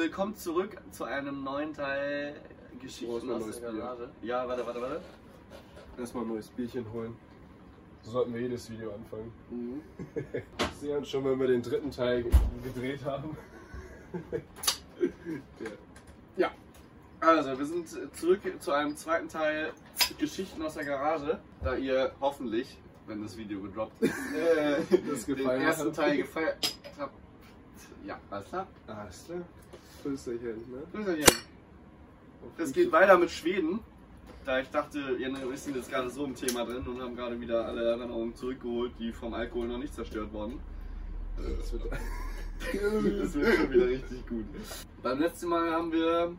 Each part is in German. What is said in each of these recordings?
Willkommen zurück zu einem neuen Teil Geschichten aus der? Garage. Ja, warte, warte, warte. Erstmal ein neues Bierchen holen. So sollten wir jedes Video anfangen. Mhm. Sehen uns schon, wenn wir den dritten Teil ge- gedreht haben. Ja. Also, wir sind zurück zu einem zweiten Teil Geschichten aus der Garage, da ihr hoffentlich, wenn das Video gedroppt ist, äh, Das den ersten. Teil gefeiert habt. Ja, alles klar. Alles klar. Prösterchen, ne? Grüßerchen. Es geht weiter mit Schweden. Da ich dachte, ihr wir sind jetzt gerade so im Thema drin und haben gerade wieder alle Erinnerungen zurückgeholt, die vom Alkohol noch nicht zerstört wurden. Das wird Das wird schon wieder richtig gut. Beim letzten Mal haben wir.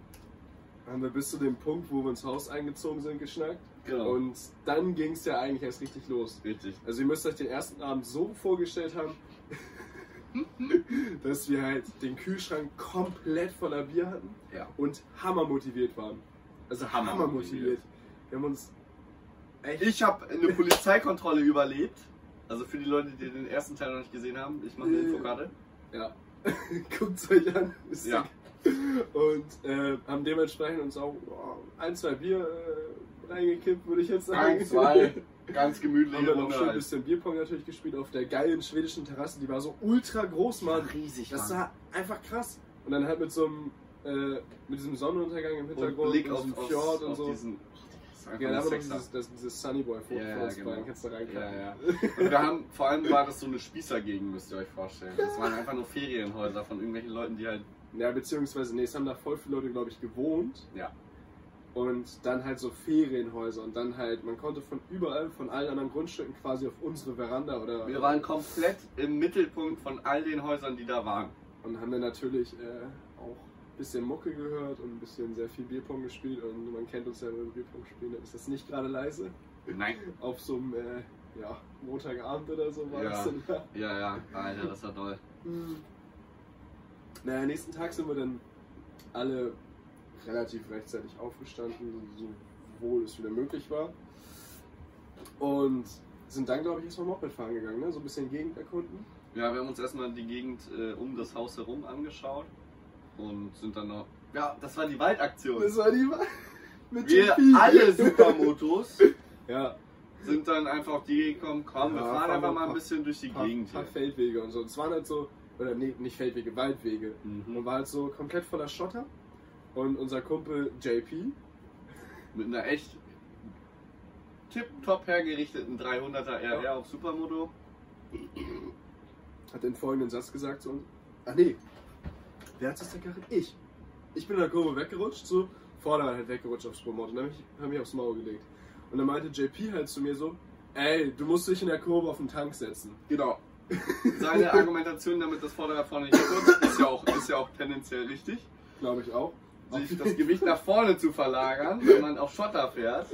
haben wir bis zu dem Punkt, wo wir ins Haus eingezogen sind, geschnackt. Genau. Und dann ging es ja eigentlich erst richtig los. richtig. Also ihr müsst euch den ersten Abend so vorgestellt haben, dass wir halt den Kühlschrank komplett voller Bier hatten Ja. und hammer motiviert waren. Also hammer, Hammer motiviert. motiviert. Wir haben uns echt Ich habe eine Polizeikontrolle überlebt. Also für die Leute, die den ersten Teil noch nicht gesehen haben, ich mache eine Infokarte. Ja. Guckt es euch an. Ist Ja. Und äh, haben dementsprechend uns auch oh, ein, zwei Bier äh, reingekippt, würde ich jetzt sagen. Eins, zwei, ganz haben gemütliche wir noch schön ein halt. bisschen Bierpong natürlich gespielt auf der geilen schwedischen Terrasse. Die war so ultra groß, Mann. riesig, Das war einfach krass. Und dann halt mit so einem, äh, mit diesem Sonnenuntergang im Und Hintergrund, Blick und auf, diesem auf, Fjord und so. diesen. Ja, da haben wir dieses, das, dieses Sunnyboy-Foto Ja, ja, von uns genau. beiden. Kannst du reinklappen. Ja, ja. Und wir haben, vor allem war das so eine Spießergegend, müsst ihr euch vorstellen. Das waren einfach nur Ferienhäuser von irgendwelchen Leuten, die halt. Ja, beziehungsweise, nee, es haben da voll viele Leute, glaube ich, gewohnt. Ja. Und dann halt so Ferienhäuser und dann halt, man konnte von überall, von allen anderen Grundstücken quasi auf unsere Veranda oder. Wir waren komplett im Mittelpunkt von all den Häusern, die da waren. Und haben dann natürlich äh, auch ein bisschen Mucke gehört und ein bisschen sehr viel Bierpong gespielt. Und man kennt uns ja, wenn wir Bierpong spielen, dann ist das nicht gerade leise. Nein. Auf so einem, äh, ja, Montagabend oder so war Ja. das dann. Ja. Ja, ja, Alter, das war toll. Naja, nächsten Tag sind wir dann alle relativ rechtzeitig aufgestanden, so wohl es wieder möglich war. Und sind dann, glaube ich, erstmal Moped fahren gegangen, ne? so ein bisschen Gegend erkunden. Ja, wir haben uns erstmal die Gegend äh, um das Haus herum angeschaut und sind dann noch. Ja, das war die Waldaktion. Das war die Wahl. Mit Wir alle Supermotos Ja, sind dann einfach auf die Idee gekommen, komm, wir Ja, fahren fahren einfach wir mal ein ein bisschen durch die paar, Gegend paar hier. Feldwege und so. Und es waren halt so, oder nee, nicht Feldwege, Waldwege. Mhm. Und war halt so komplett voller Schotter. Und unser Kumpel JP, Mit einer echt tipptopp hergerichteten 300er RR Ja. auf Supermoto. hat den folgenden Satz gesagt zu uns. Ach nee, wer hat das denn gekarrt? Ich. Ich bin in der Kurve weggerutscht, so, Vorderrad halt weggerutscht aufs Remote und dann hab ich, hab ich aufs Maul gelegt. Und dann meinte JP halt zu mir so, ey, du musst dich in der Kurve auf den Tank setzen. Genau. Seine Argumentation, damit das Vorderrad vorne nicht rutscht, ist ja auch, ist ja auch tendenziell richtig. Glaube ich auch. Sich das Gewicht nach vorne zu verlagern, wenn man auf Schotter fährt.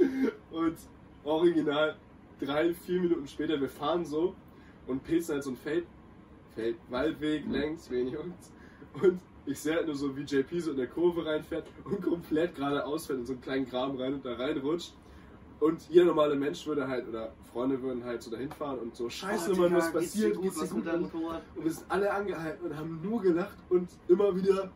Und original drei, vier Minuten später, wir fahren so und pilzen halt so ein Feld, Feld Waldweg Mhm. längs, wenig uns. Und ich sehe halt nur so, wie JP so in der Kurve reinfährt und komplett geradeaus fährt in so einen kleinen Graben rein und da reinrutscht. Und jeder normale Mensch würde halt, oder Freunde würden halt so dahin fahren und so, scheiße, Mann, was passiert, geht's dir gut? Und Motorrad? und wir sind alle angehalten und haben nur gelacht und immer wieder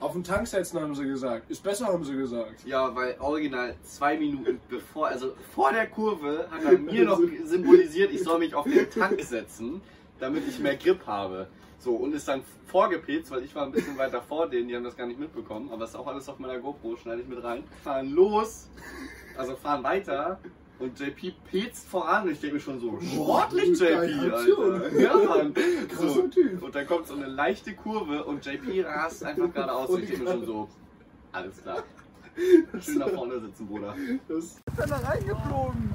auf den Tank setzen, haben sie gesagt. Ist besser, haben sie gesagt. Ja, weil original zwei Minuten bevor, also vor der Kurve, hat er mir noch symbolisiert, ich soll mich auf den Tank setzen, damit ich mehr Grip habe. So, und ist dann vorgepetzt, weil ich war ein bisschen weiter vor denen, die haben das gar nicht mitbekommen, aber ist auch alles auf meiner GoPro, schneide ich mit rein. Fahren los, also fahren weiter. Und JP petzt voran und ich denke mir schon so, sportlich JP. Alter. Ja, Mann. So. Und dann kommt so eine leichte Kurve und JP rast einfach geradeaus. Und ich denke mir schon so, alles klar. Schön nach vorne sitzen, Bruder. Das da reingeflogen.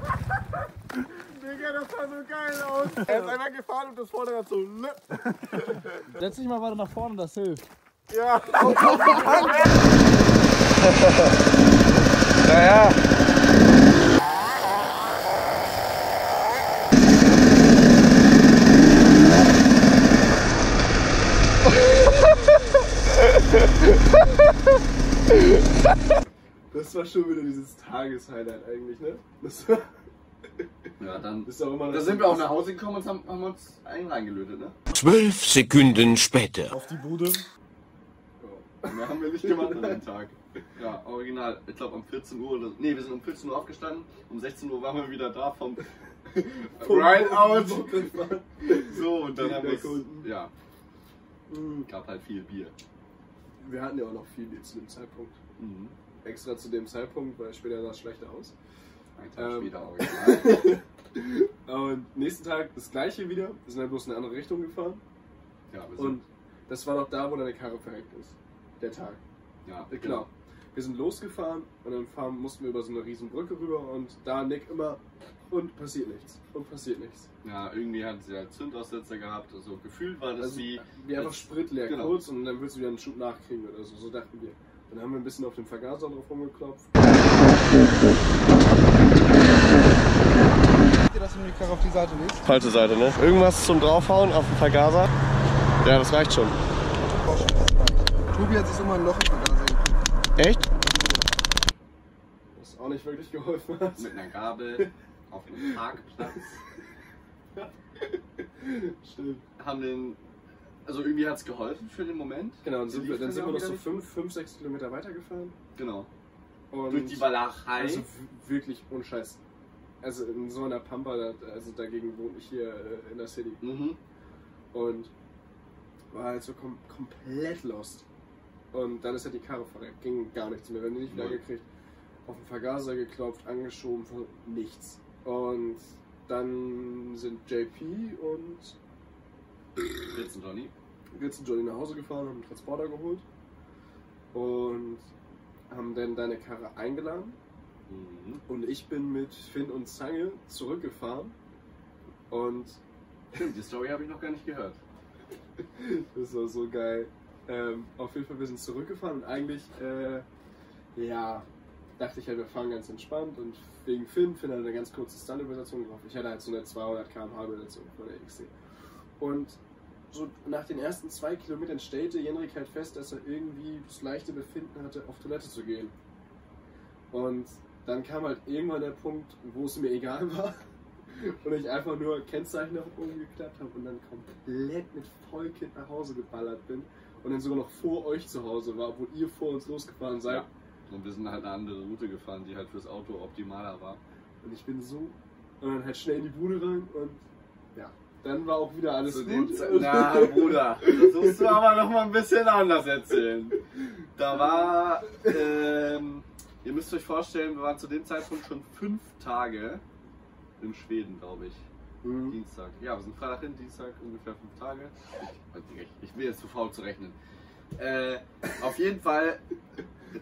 Digga, das sah so geil aus. Er ist einfach gefahren und das Vorderrad so. ne. Setz dich mal weiter nach vorne, das hilft. Ja. Das war schon wieder dieses Tageshighlight eigentlich, ne? Das war, Ja, dann. ist auch immer Da sind wir auch nach Hause gekommen und haben, haben uns einen reingelötet, ne? Zwölf Sekunden später. Auf die Bude. Mehr haben wir nicht gemacht an dem Tag. Ja, original. Ich glaube um 14 Uhr oder. Nee, wir sind um 14 Uhr aufgestanden. Um 16 Uhr waren wir wieder da vom Rideout. So, und dann haben wir. Ja, gab halt viel Bier. Wir hatten ja auch noch viel zu dem Zeitpunkt. Mhm. Extra zu dem Zeitpunkt, weil später sah es schlechter aus. Ein Tag Ähm. später original. Und nächsten Tag das gleiche wieder. Wir sind halt bloß in eine andere Richtung gefahren. Ja, wir sind, Und das war noch da, wo deine Karre verreckt ist. Der Tag. ja, Genau. Wir sind losgefahren und dann fahren, mussten wir über so eine riesen Brücke rüber und da Nick immer und passiert nichts. Und passiert nichts. Ja, irgendwie hat sie halt Zündaussetzer gehabt. Also gefühlt war das Also wie. wie einfach als- Sprit leer genau. kurz und dann willst du wieder einen Schub nachkriegen oder so. So dachten wir. Dann haben wir ein bisschen auf dem Vergaser drauf rumgeklopft. Dass du die Karre auf die Seite legst? Falsche Seite, ne? Irgendwas zum draufhauen auf den Vergaser? Ja, das reicht schon. Tobi hat sich immer ein Loch im Vergaser gekriegt. Echt? Was auch nicht wirklich geholfen hat. mit einer Gabel auf einem Parkplatz. Stimmt. Haben den. Also irgendwie hat es geholfen für den Moment. Genau, dann sind wir, dann sind wir noch so nicht. 5, 5, 6 Kilometer weitergefahren. Genau. Und Durch die Walachei. Also wirklich unscheiß. Also in so einer Pampa, da, also dagegen wohne ich hier äh, in der City. mhm. Und war halt so kom komplett lost. Und dann ist halt die Karre verreckt. Ging gar nichts mehr. Wir haben die nicht wieder gekriegt. Auf den Vergaser geklopft, angeschoben, von nichts. Und dann sind JP und Jetzt Johnny. Ritz und Johnny nach Hause gefahren, haben einen Transporter geholt. Und haben dann deine Karre eingeladen. Mhm. Und ich bin mit Finn und Zange zurückgefahren. Und Stimmt, die Story habe ich noch gar nicht gehört. das war so geil. Ähm, auf jeden Fall, wir sind zurückgefahren und eigentlich, äh, ja, dachte ich halt, wir fahren ganz entspannt und wegen Finn, Finn hat eine ganz kurze Stunt-Übersetzung gemacht. Ich hatte halt so eine 200 km/h Übersetzung von der XC. Und so nach den ersten zwei Kilometern stellte Jenrik halt fest, dass er irgendwie das leichte Befinden hatte, auf Toilette zu gehen. Und dann kam halt irgendwann der Punkt, wo es mir egal war. Und ich einfach nur Kennzeichen nach oben geklappt habe und dann komplett mit Vollkind nach Hause geballert bin. Und dann sogar noch vor euch zu Hause war, wo ihr vor uns losgefahren seid. Ja. Und wir sind halt eine andere Route gefahren, die halt fürs Auto optimaler war. Und ich bin so. Und dann halt schnell in die Bude rein und ja. Dann war auch wieder alles Zu gut. Na, Bruder, das musst du aber noch mal ein bisschen anders erzählen. Da war, ähm, ihr müsst euch vorstellen, wir waren zu dem Zeitpunkt schon fünf Tage in Schweden, glaube ich. Mhm. Dienstag. Ja, wir sind Freitag hin, Dienstag ungefähr fünf Tage. Ich, ich, ich bin jetzt zu faul zu rechnen. Äh, auf jeden Fall,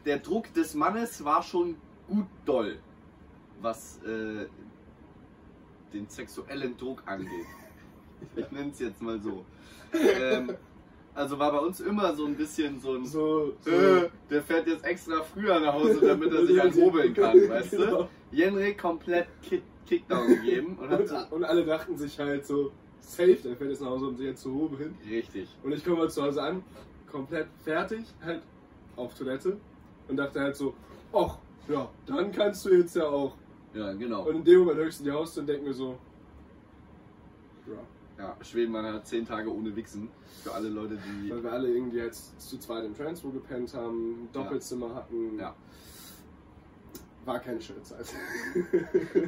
der Druck des Mannes war schon gut doll, was äh, den sexuellen Druck angeht. Ich nenne es jetzt mal so. Ähm, also war bei uns immer so ein bisschen so ein, So, so. äh, der fährt jetzt extra früher nach Hause, damit er sich anhobeln kann, weißt du? Genau. Jenrik komplett Kick, Kickdown gegeben und hat so, Und, und alle dachten sich halt so, safe, der fährt jetzt nach Hause und sich jetzt zu hobeln. richtig. Und ich komme mal zu Hause an, komplett fertig, halt auf Toilette und dachte halt so, ach, ja, dann kannst du jetzt ja auch. Ja, genau. Und in dem Moment höchst in die Haustür und denke mir so, ja. Ja, Schweden war halt zehn Tage ohne Wichsen. Für alle Leute, die. Weil wir alle irgendwie jetzt zu zweit im Transfer gepennt haben, Doppelzimmer hatten. Ja. War keine schöne Zeit.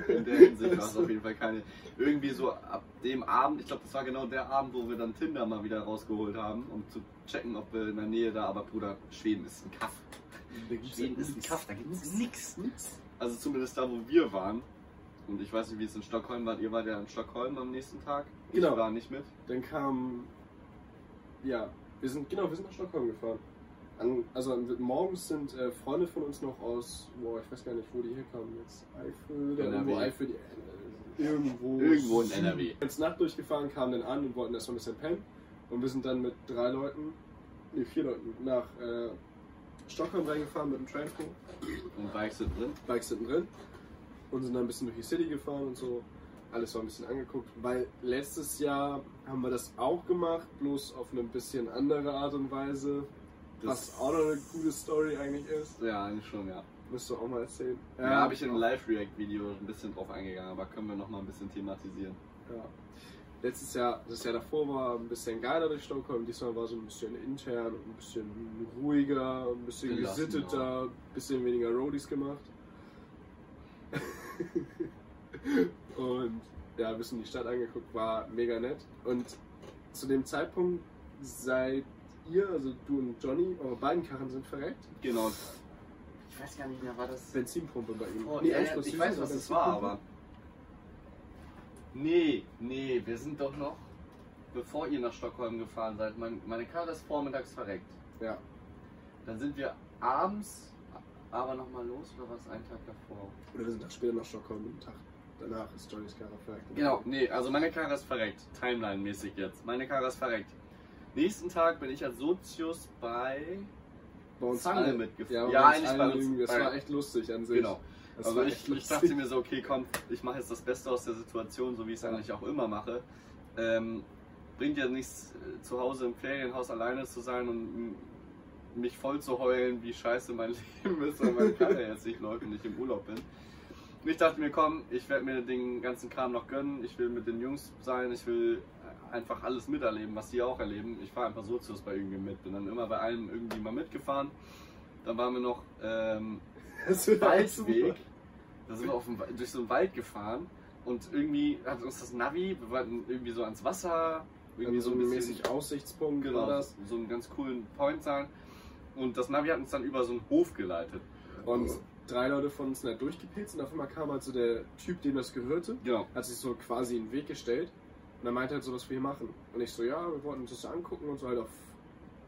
In der Hinsicht war es auf jeden Fall keine. Irgendwie so ab dem Abend, ich glaube, das war genau der Abend, wo wir dann Tinder mal wieder rausgeholt haben, um zu checken, ob wir in der Nähe da. Aber Bruder, Schweden ist ein Kaff. Schweden ist Kaff, da gibt es nichts. Also zumindest da, wo wir waren. Und ich weiß nicht, wie es in Stockholm war. Ihr wart ja in Stockholm am nächsten Tag. Genau. Ich war nicht mit. Dann kam, ja, wir sind, genau, wir sind nach Stockholm gefahren. An, also an- morgens sind äh, Freunde von uns noch aus, boah, ich weiß gar nicht, wo die herkamen jetzt. Eifel, oder irgendwo Eifel, die, äh, irgendwo. Irgendwo in NRW. Als Nacht durchgefahren, kamen dann an und wollten erstmal ein bisschen pennen. Und wir sind dann mit drei Leuten, nee, vier Leuten, nach äh, Stockholm reingefahren mit dem Transco. Und Bikes sind drin. Bikes hinten drin und sind dann ein bisschen durch die City gefahren und so. Alles war ein bisschen angeguckt, weil letztes Jahr haben wir das auch gemacht, bloß auf eine bisschen andere Art und Weise. was auch noch eine gute Story eigentlich ist. Ja, eigentlich schon, ja. Müsst du auch mal erzählen. Ja, habe ich in einem Live-React-Video ein bisschen drauf eingegangen, aber können wir noch mal ein bisschen thematisieren. Ja. Letztes Jahr, das Jahr davor war ein bisschen geiler durch Stockholm, diesmal war so ein bisschen intern, ein bisschen ruhiger, ein bisschen Gelassen, gesitteter, ein bisschen weniger Roadies gemacht. und ja, ein bisschen die Stadt angeguckt, war mega nett. Und zu dem Zeitpunkt seid ihr, also du und Johnny, eure beiden Karren sind verreckt. Genau. Ich weiß gar nicht mehr, war das. Benzinpumpe bei ihm. Oh, Nee, ja, ja, ich weiß, was das? das war, aber. Nee, nee, wir sind doch noch, bevor ihr nach Stockholm gefahren seid, mein, meine Karre ist vormittags verreckt. Ja. Dann sind wir abends aber nochmal los oder was einen Tag davor? Oder wir sind Tag später nach Stockholm und einen Tag danach ist Johnnys Karre verreckt. Genau, nee, also meine Karre ist verreckt. Timeline-mäßig jetzt. Meine Karre ist verreckt. Nächsten Tag bin ich als Sozius bei. Bei uns Zange mitgefahren. Ja, Ja, eigentlich bei uns. Das war echt lustig an sich. Genau. Das Also ich, ich dachte mir so, okay, komm, ich mache jetzt das Beste aus der Situation, so wie ich es eigentlich auch immer mache. Ähm, bringt ja nichts, äh, zu Hause im Ferienhaus alleine zu sein und mich voll zu heulen, wie scheiße mein Leben ist, weil meine Karre jetzt nicht läuft und ich im Urlaub bin. Und ich dachte mir, komm, ich werde mir den ganzen Kram noch gönnen, ich will mit den Jungs sein, ich will einfach alles miterleben, was die auch erleben. Ich fahre einfach Sozius bei irgendwie mit, bin dann immer bei allem irgendwie mal mitgefahren. Dann waren wir noch ähm, Das Waldweg. Da sind wir auf dem, durch so einen Wald gefahren und irgendwie hat uns das Navi, wir wollten irgendwie so ans Wasser, irgendwie so ein bisschen mäßig Aussichtspunkt genau, das. so einen ganz coolen Point sein. Und das Navi hat uns dann über so einen Hof geleitet. Und drei Leute von uns sind da durchgepilzt und auf einmal kam halt so der Typ, dem das gehörte, Genau. hat sich so quasi in den Weg gestellt und er meinte halt so, was wir hier machen. Und ich so, ja, wir wollten uns das angucken und so halt auf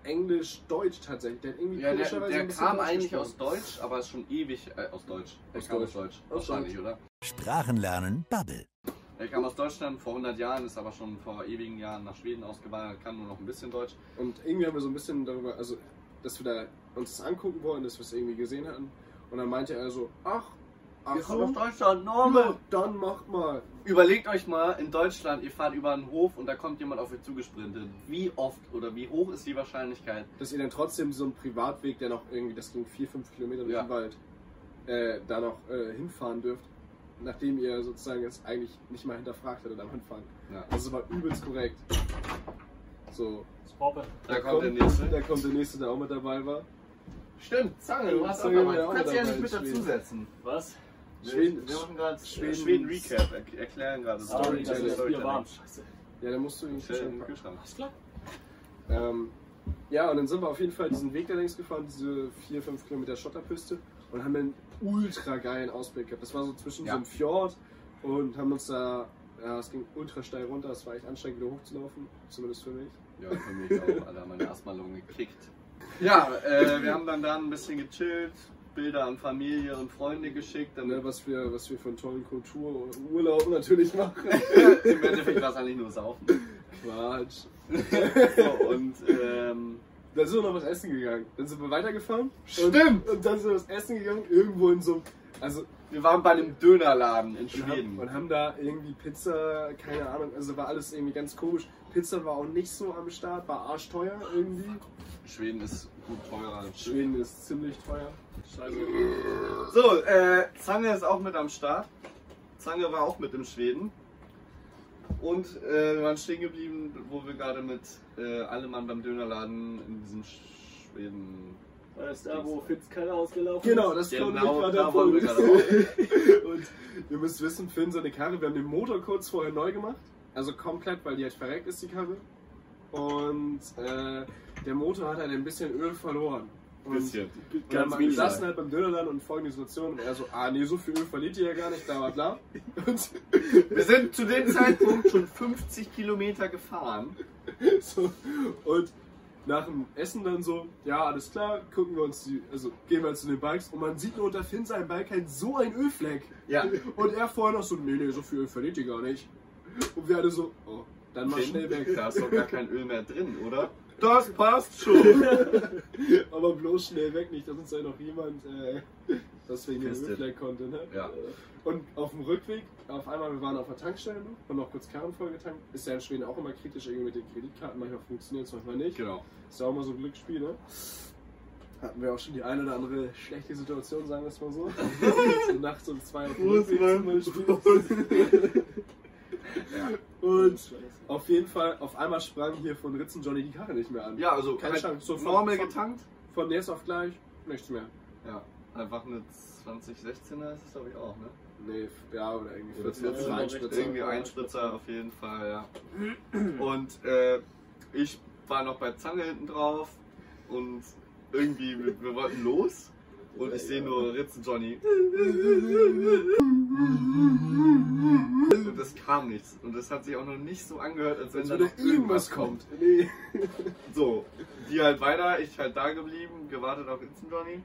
Englisch, Deutsch tatsächlich. Der hat irgendwie Ja, der, der kam eigentlich aus Deutsch, aber ist schon ewig äh, aus Deutsch. Der Aus Deutsch. aus Deutsch. Aus Wahrscheinlich, Deutsch. oder? Sprachenlernen Bubble. Er kam aus Deutschland vor 100 Jahren, ist aber schon vor ewigen Jahren nach Schweden ausgewandert, kann nur noch ein bisschen Deutsch. Und irgendwie haben wir so ein bisschen darüber, also, dass wir da uns das angucken wollen, dass wir es irgendwie gesehen hatten. Und dann meinte er so, ach, ach so, Deutschland, ja, dann macht mal. Überlegt euch mal, in Deutschland, ihr fahrt über einen Hof und da kommt jemand auf euch zugesprintet. Wie oft oder wie hoch ist die Wahrscheinlichkeit? Dass ihr dann trotzdem so einen Privatweg, der noch irgendwie, das ging 4, 5 Kilometer durch Ja. den Wald, äh, da noch äh, hinfahren dürft, nachdem ihr sozusagen es eigentlich nicht mal hinterfragt hattet am Anfang. Ja. Also war übelst korrekt. So. Da kommt der nächste. Da kommt der nächste, der auch mit dabei war. Stimmt, Zange, du hast auch Zange dabei. wäre Du auch kannst ja dabei nicht mit dazusetzen. Was? Schweden- wir machen gerade Schweden- Schweden, Recap, er erklären gerade Sorry, Story- das ist Bier warm. Scheiße. Ja, dann musst du ihn Stell in den Kühlschrank. Alles klar. Ähm, ja, und dann sind wir auf jeden Fall diesen Weg da längs gefahren, diese 4, 5 Kilometer Schotterpiste und haben einen ultra geilen Ausblick gehabt. Das war so zwischen Ja. so einem Fjord und haben uns da, ja, es ging ultra steil runter, es war echt anstrengend wieder hochzulaufen, zumindest für mich. Ja, für mich auch, Alter, meine Asthma-Lunge gekickt. Ja, äh, wir haben dann da ein bisschen gechillt, Bilder an Familie und Freunde geschickt, damit was, wir, was wir einen tollen Kultururlaub natürlich machen. im Endeffekt war es eigentlich nur Saufen. Quatsch. So, und ähm, Dann sind wir noch was essen gegangen. Dann sind wir weitergefahren. Stimmt. Und, und dann sind wir was essen gegangen, irgendwo in so also wir waren bei einem Dönerladen in und haben, Schweden. und haben da irgendwie Pizza, keine Ahnung, also war alles irgendwie ganz komisch. Pizza war auch nicht so am Start, war arschteuer irgendwie. Schweden ist gut teurer als Schweden ist ziemlich teuer. Scheiße. So, äh, Zange ist auch mit am Start. Zange war auch mit im Schweden. Und äh, wir waren stehen geblieben, wo wir gerade mit äh, Allemann beim Dönerladen in diesem Schweden. War das da, wo Fitz Keller ausgelaufen Genau, ist? das kommt Genau, gerade da der Punkt. Und ihr müsst wissen, Finn seine Karre, wir haben den Motor kurz vorher neu gemacht. Also komplett, weil die halt verreckt ist, die Karre. Und äh, der Motor hat halt ein bisschen Öl verloren. Und Bisschen. Und dann wir saßen halt beim Dönerladen und folgende Situation und er so, ah nee, so viel Öl verliert ihr ja gar nicht, bla bla bla. Und Wir sind zu dem Zeitpunkt schon 50 Kilometer gefahren. so, und nach dem Essen dann so, ja, alles klar, gucken wir uns die, also gehen wir zu den Bikes und man sieht nur unter Finn seinem Bike halt so ein Ölfleck. Ja. Und er vorher noch so, nee, nee, so viel Öl verliert ihr gar nicht. Und wir alle so, oh, dann mal schnell weg. Da ist doch gar kein Öl mehr drin, oder? Das passt schon. Aber bloß schnell weg, nicht, dass uns da noch jemand äh, das wegen dem Pistet. Ölfleck konnte, ne? Ja. Und auf dem Rückweg, auf einmal, wir waren auf der Tankstelle noch, haben noch kurz Karren voll getankt. Ist ja in Schweden auch immer kritisch irgendwie mit den Kreditkarten, manchmal funktioniert es, manchmal nicht. Genau. Ist ja auch immer so ein Glücksspiel, ne? Hatten wir auch schon die eine oder andere schlechte Situation, sagen wir es mal so. so nachts um zwei auf dem Rückweg zum Beispiel. Und Auf jeden Fall, auf einmal sprang hier von Ritzen Johnny die Karre nicht mehr an. Ja, also Keine halt Chance. So von- normal von- getankt. Von jetzt auf gleich nichts mehr. Ja, einfach eine 2016er ist es glaube ich auch, ne? Nee, ja, oder irgendwie Oder 14 14, Einspritzer. irgendwie Einspritzer auf jeden Fall, ja. Und äh, ich war noch bei Zange hinten drauf und irgendwie, wir, wir wollten los und ich sehe nur Ritzen Johnny. Und es kam nichts. Und es hat sich auch noch nicht so angehört, als wenn Als da noch irgendwas kommt. Nee. So, die halt weiter, ich halt da geblieben, gewartet auf Instant Johnny.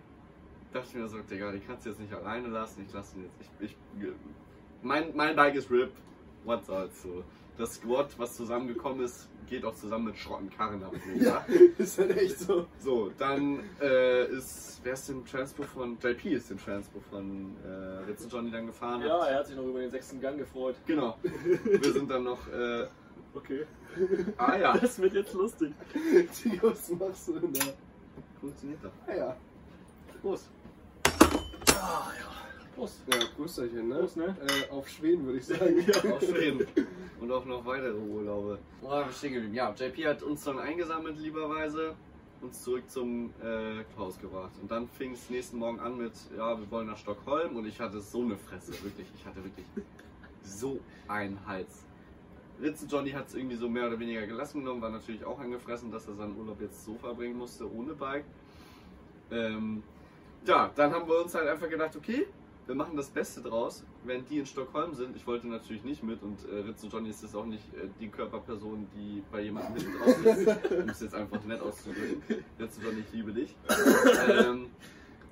Dachte mir so, Digga, die kannst du jetzt nicht alleine lassen, ich lasse ihn jetzt. Ich, ich, mein, mein Bike ist RIP, what soll's so. Das Squad, was zusammengekommen ist, geht auch zusammen mit schrotten Karren, hab ich mir gesagt. Ist halt echt so. So, dann äh, ist, wer ist den Transpo von, JP ist den Transpo von äh, Ritz Johnny dann gefahren. Ja, er hat sich noch über den sechsten Gang gefreut. Genau. Wir sind dann noch, äh, Okay. ah ja, Das wird jetzt lustig. Digga, was machst du denn da? funktioniert doch. Ah ja. Prost. Prost. Ja, Grüßerchen, ne? Prost, ne? Äh, auf Schweden würde ich sagen. Auf Schweden. Und auch noch weitere Urlaube. Wo stehen? Ja, JP hat uns dann eingesammelt, lieberweise, uns zurück zum äh, Klaus gebracht. Und dann fing es nächsten Morgen an mit, ja, wir wollen nach Stockholm. Und ich hatte so eine Fresse, wirklich. Ich hatte wirklich so einen Hals. Ritze Johnny hat es irgendwie so mehr oder weniger gelassen genommen, war natürlich auch angefressen, dass er seinen Urlaub jetzt so verbringen musste, ohne Bike. Ähm, ja, dann haben wir uns halt einfach gedacht, okay, wir machen das Beste draus. Wenn die in Stockholm sind, ich wollte natürlich nicht mit und äh, Ritz und Johnny ist jetzt auch nicht äh, die Körperperson, die bei jemandem hinten drauf sitzt, um es jetzt einfach nett auszudrücken. Ritz und Johnny, ich liebe dich. Ähm,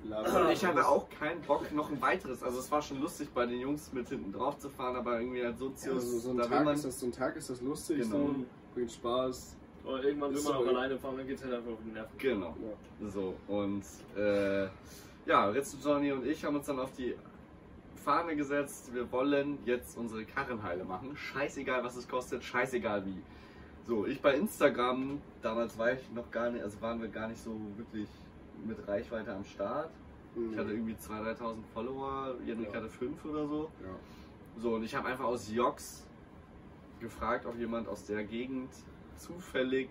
und ich hatte auch keinen Bock, noch ein weiteres. Also es war schon lustig, bei den Jungs mit hinten drauf zu fahren, aber irgendwie halt Ja, Sozius, so, ein da will Tag man... ist das, so ein Tag ist das lustig, Genau. so, bringt Spaß. Aber irgendwann will man auch alleine fahren, dann geht's halt einfach auf die Nerven. Genau. Ja. So, und äh, ja, Ritz und Johnny und ich haben uns dann auf die Fahne gesetzt, wir wollen jetzt unsere Karrenheile machen. Scheißegal, was es kostet, scheißegal wie. So, ich bei Instagram, damals war ich noch gar nicht, also waren wir gar nicht so wirklich mit Reichweite am Start. Ich hatte irgendwie 2.000, 3.000 Follower, Janik Ja. hatte 5 oder so. Ja. So, und ich habe einfach aus Jox gefragt, ob jemand aus der Gegend zufällig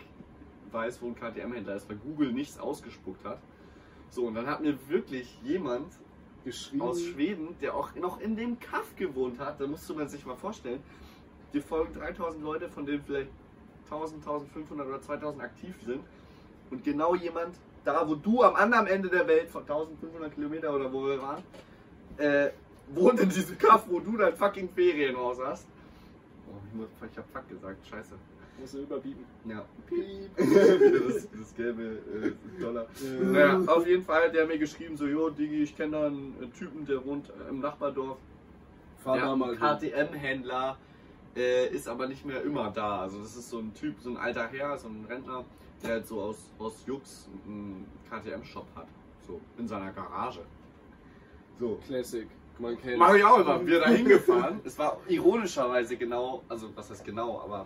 weiß, wo ein KTM-Händler ist, weil Google nichts ausgespuckt hat. So, und dann hat mir wirklich jemand Geschrieben. aus Schweden, der auch noch in dem Kaff gewohnt hat, da musste man sich mal vorstellen, dir folgen 3000 Leute, von denen vielleicht 1000, 1500 oder 2000 aktiv sind. Und genau jemand, da wo du am anderen Ende der Welt, von 1500 Kilometer oder wo wir waren, äh, wohnt in diesem Kaff, wo du dein fucking Ferienhaus hast. Oh, ich, muss, ich hab fuck gesagt, scheiße. Muss er überbieten. Ja. Wieder das, das gelbe äh, Dollar. Naja, auf jeden Fall, der hat mir geschrieben, so, jo, Digi, ich kenne da einen äh, Typen, der wohnt äh, im Nachbardorf. Fahr Der mal. KTM-Händler äh, ist aber nicht mehr immer da. Also das ist so ein Typ, so ein alter Herr, so ein Rentner, der halt so aus, aus Jux einen KTM-Shop hat. So, in seiner Garage. So. Classic. Man kennt. Mach ich auch immer. Wir da hingefahren. Es war ironischerweise genau, also was heißt genau, aber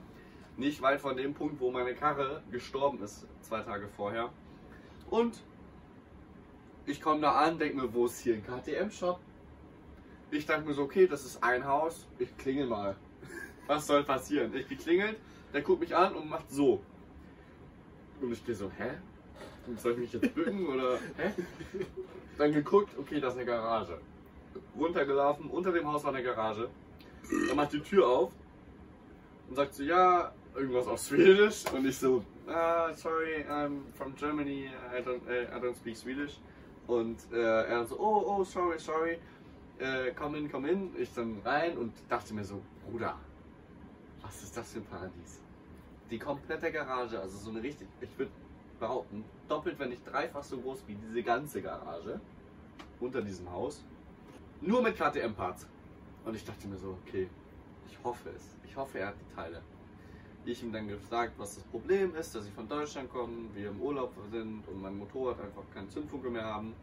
nicht weit von dem Punkt, wo meine Karre gestorben ist, zwei Tage vorher. Und ich komme da an, denke mir, wo ist hier ein KTM-Shop? Ich dachte mir so, okay, das ist ein Haus, ich klingel mal. Was soll passieren? Ich geklingelt, der guckt mich an und macht so. Und ich gehe so, hä? Soll ich mich jetzt bücken oder hä? Dann geguckt, okay, das ist eine Garage runtergelaufen, unter dem Haus war eine Garage. Er macht die Tür auf und sagt so, ja, irgendwas auf Schwedisch. Und ich so, ah, sorry, I'm from Germany, I don't, äh, I don't speak Swedish. Und äh, er so, oh, oh, sorry, sorry, äh, komm in, komm in. Ich dann rein und dachte mir so, Bruder, was ist das für ein Paradies? Die komplette Garage, also so eine richtig, ich würde behaupten, doppelt, wenn nicht dreifach so groß wie diese ganze Garage unter diesem Haus. Nur mit KTM-Parts. Und ich dachte mir so, okay, ich hoffe es. Ich hoffe, er hat die Teile. Ich ihm dann gesagt, was das Problem ist, dass ich von Deutschland komme, wir im Urlaub sind und mein Motorrad einfach keinen Zündfunke mehr haben.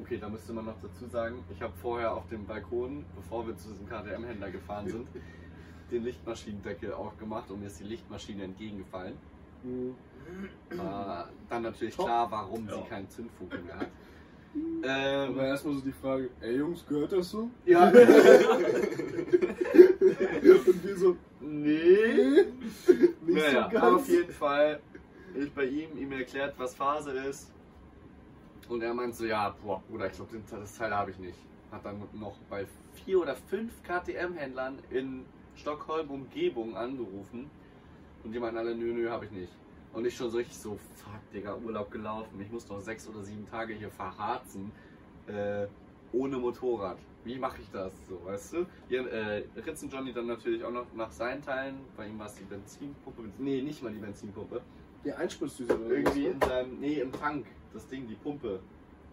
Okay, da müsste man noch dazu sagen, ich habe vorher auf dem Balkon, bevor wir zu diesem KTM-Händler gefahren sind, den Lichtmaschinendeckel aufgemacht und mir ist die Lichtmaschine entgegengefallen. Mhm. War dann natürlich Top. klar, warum Ja. sie keinen Zündfunke mehr hat. Ähm, Aber erstmal so die Frage, ey Jungs, gehört das so? ja. Und wir so, Nee. Naja, so aber auf ganz. jeden Fall ich bei ihm ihm erklärt, was Phase ist. Und er meint so, ja, boah, Bruder, ich glaube, das Teil habe ich nicht. Hat dann noch bei vier oder fünf KTM-Händlern in Stockholm Umgebung angerufen. Und die meinten alle, nö, nö, habe ich nicht. Und ich schon so richtig so, fuck, Digga, Urlaub gelaufen. Ich muss noch sechs oder sieben Tage hier verharzen. Äh, ohne Motorrad. Wie mache ich das? So, weißt du? Hier, äh, Ritzen Johnny dann natürlich auch noch nach seinen Teilen. Bei ihm war es die Benzinpumpe. Nee, nicht mal die Benzinpumpe. Die Einspritzdüse oder Irgendwie was, in ne? seinem, nee, im Tank. Das Ding, die Pumpe.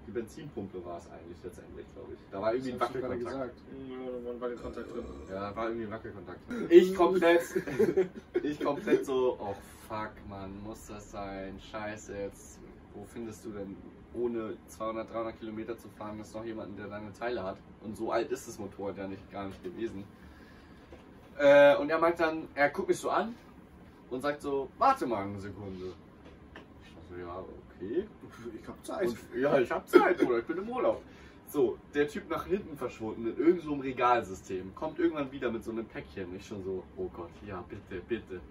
Die Benzinpumpe war es eigentlich letztendlich, glaube ich. Da war irgendwie ein Wackelkontakt. gesagt. Ja, da war ein Wackelkontakt drin. Ja, da war irgendwie ein Wackelkontakt. Ich komplett, ich komplett so, oh fuck, man, muss das sein? Scheiße, jetzt, wo findest du denn, ohne 200, 300 Kilometer zu fahren, ist noch jemanden, der deine Teile hat? Und so alt ist das Motorrad ja nicht, gar nicht gewesen. Äh, und er meint dann, er guckt mich so an und sagt so, warte mal eine Sekunde. Ich dachte so, ja, okay. Ich hab Zeit. Und, ja, ich hab Zeit, Bruder, ich bin im Urlaub. So, der Typ nach hinten verschwunden in irgendeinem so Regalsystem, kommt irgendwann wieder mit so einem Päckchen. Ich schon so, oh Gott, ja, bitte, bitte.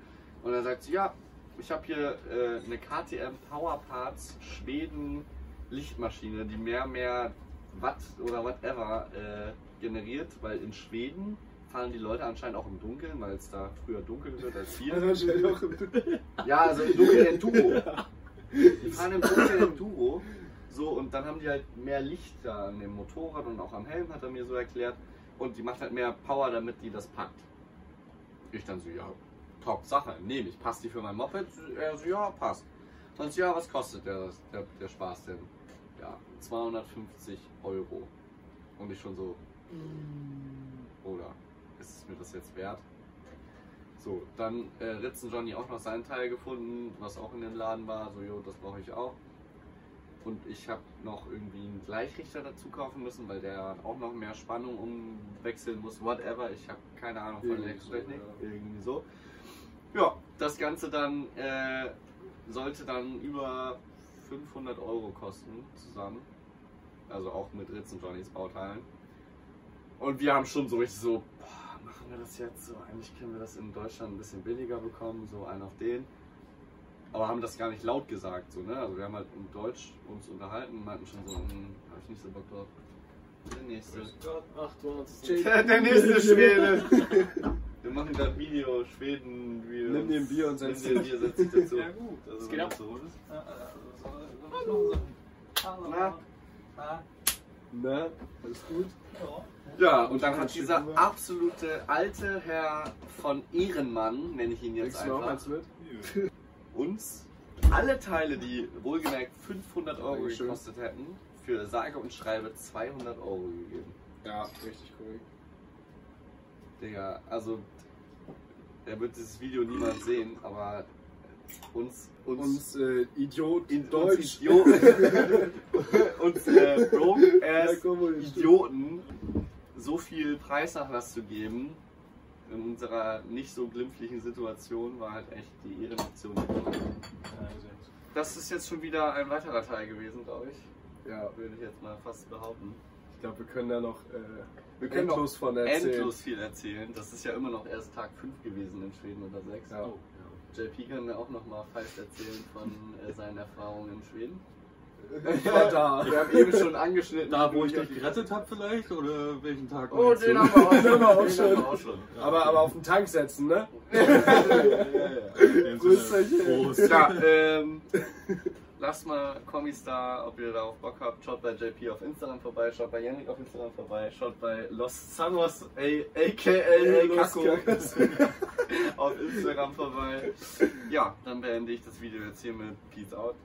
Und er sagt, ja, ich habe hier äh, eine KTM Power Parts Schweden Lichtmaschine, die mehr, mehr Watt oder whatever äh, generiert, weil in Schweden fahren die Leute anscheinend auch im Dunkeln, weil es da früher dunkel wird als hier. Ja, also im Dunkeln Enduro. Die fahren im Dunkeln Enduro. So, und dann haben die halt mehr Licht da an dem Motorrad und auch am Helm, hat er mir so erklärt. Und die macht halt mehr Power, damit die das packt. Ich dann so, ja, top Sache, nehme ich. Passt die für mein Moped? Er so, ja, passt. Sonst, ja, was kostet der, der, der Spaß denn? Ja, 250 Euro. Und ich schon so, oder ist es mir das jetzt wert? So, dann äh, Ritzen Johnny auch noch seinen Teil gefunden, was auch in dem Laden war. So, jo, das brauche ich auch. Und ich habe noch irgendwie einen Gleichrichter dazu kaufen müssen, weil der auch noch mehr Spannung umwechseln muss. Whatever, ich habe keine Ahnung von Elektrotechnik. so, ja. Irgendwie so. Ja, das Ganze dann äh, sollte dann über 500 Euro kosten zusammen. Also auch mit Ritzen Johnnys Bauteilen. Und wir haben schon so richtig so, boah, machen wir das jetzt so? Eigentlich können wir das in Deutschland ein bisschen billiger bekommen, so einen auf den. Aber haben das gar nicht laut gesagt, so, ne? Also wir haben halt in Deutsch uns unterhalten und meinten schon so, hm, hab ich nicht so Bock drauf. Der nächste. Ach, du hast der nächste Schwede. Wir machen gerade Video, Schweden, wir Nimm dir ein Bier und setz Bier, dich dazu. Ja gut, also Das wenn geht das so ist. Na? Na, alles gut? Ja, und dann hat dieser absolute alte Herr von Ehrenmann, nenne ich ihn jetzt du noch einfach, eins mit? uns alle Teile, die wohlgemerkt 500 Euro gekostet hätten, für sage und schreibe 200 Euro gegeben. Ja, richtig cool. Digga, also er wird dieses Video niemals sehen, aber uns, uns, Uns äh, Idiot in Deutsch. uns Idioten, uns äh, broke ass. Idioten so viel Preisnachlass zu geben in unserer nicht so glimpflichen Situation war halt echt die Ehrenaktion. Das ist jetzt schon wieder ein weiterer Teil gewesen, glaube ich. Ja, Würde ich jetzt mal fast behaupten. Ich glaube, wir können da noch äh, können noch endlos von erzählen. endlos viel erzählen. Das ist ja immer noch erst Tag 5 gewesen in Schweden oder 6. Ja. JP kann mir auch noch mal feist erzählen von äh, seinen Erfahrungen in Schweden. Ich war da. Wir haben eben schon angeschnitten. Da, wo ich dich gerettet habe vielleicht? Oder welchen Tag Oh, den haben wir auch Den haben wir auch Den schon. haben wir auch schon. Aber, aber auf den Tank setzen, ne? In dem Grüß Sinne, euch. Prost. Ja, ähm, lasst mal Kommis da, ob ihr darauf Bock habt. Schaut bei JP auf Instagram vorbei, schaut bei Yannick auf Instagram vorbei, schaut bei Los Sanos, a- aka Cacos. auf Instagram vorbei. Ja, dann beende ich das Video jetzt hier mit Peace out.